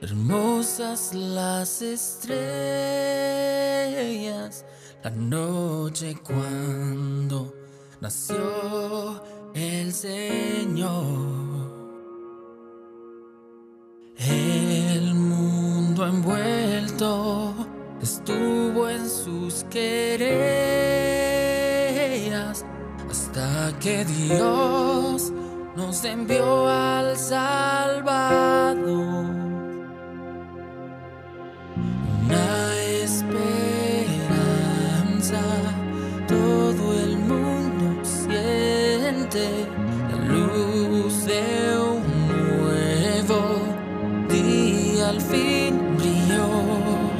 hermosas las estrellas, la noche cuando nació el Señor. El mundo envuelto estuvo en sus querellas hasta que Dios nos envió al Salvador. Una esperanza, todo el mundo siente la luz de un nuevo día al fin brilló.